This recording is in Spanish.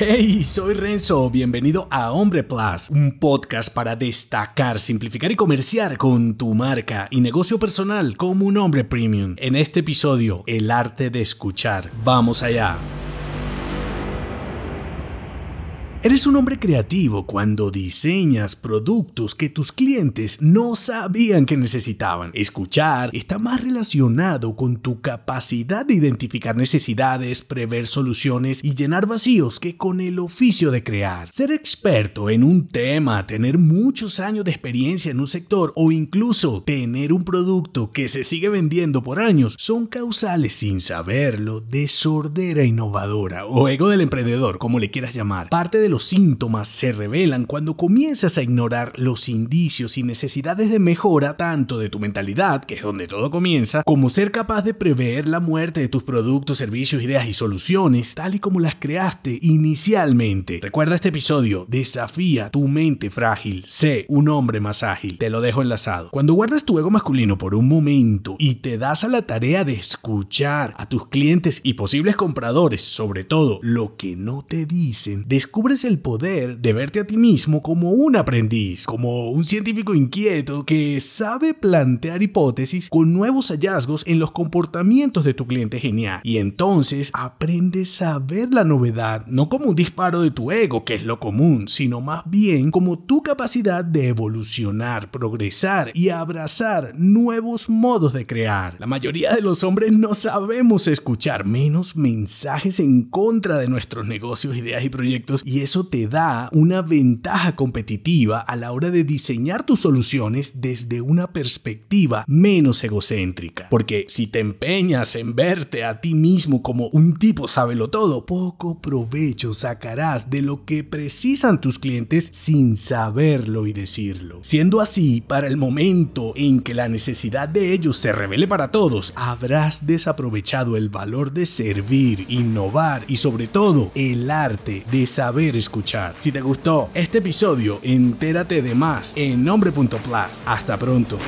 Hey, soy Renzo, bienvenido a Hombre Plus, un podcast para destacar, simplificar y comerciar con tu marca y negocio personal como un hombre premium. En este episodio, el arte de escuchar. Vamos allá. Eres un hombre creativo cuando diseñas productos que tus clientes no sabían que necesitaban. Escuchar está más relacionado con tu capacidad de identificar necesidades, prever soluciones y llenar vacíos que con el oficio de crear. Ser experto en un tema, tener muchos años de experiencia en un sector o incluso tener un producto que se sigue vendiendo por años son causales sin saberlo de sordera innovadora o ego del emprendedor, como le quieras llamar. Parte de los síntomas se revelan cuando comienzas a ignorar los indicios y necesidades de mejora tanto de tu mentalidad, que es donde todo comienza, como ser capaz de prever la muerte de tus productos, servicios, ideas y soluciones tal y como las creaste inicialmente. Recuerda este episodio, desafía tu mente frágil, sé un hombre más ágil. Te lo dejo enlazado. Cuando guardas tu ego masculino por un momento y te das a la tarea de escuchar a tus clientes y posibles compradores, sobre todo lo que no te dicen, descubres el poder de verte a ti mismo como un aprendiz, como un científico inquieto que sabe plantear hipótesis con nuevos hallazgos en los comportamientos de tu cliente genial. Y entonces aprendes a ver la novedad no como un disparo de tu ego, que es lo común, sino más bien como tu capacidad de evolucionar, progresar y abrazar nuevos modos de crear. La mayoría de los hombres no sabemos escuchar menos mensajes en contra de nuestros negocios, ideas y proyectos y eso te da una ventaja competitiva a la hora de diseñar tus soluciones desde una perspectiva menos egocéntrica. Porque si te empeñas en verte a ti mismo como un tipo sábelo todo, poco provecho sacarás de lo que precisan tus clientes sin saberlo y decirlo. Siendo así, para el momento en que la necesidad de ellos se revele para todos, habrás desaprovechado el valor de servir, innovar y sobre todo el arte de saber escuchar. Si te gustó este episodio, entérate de más en nombre.plus. Hasta pronto.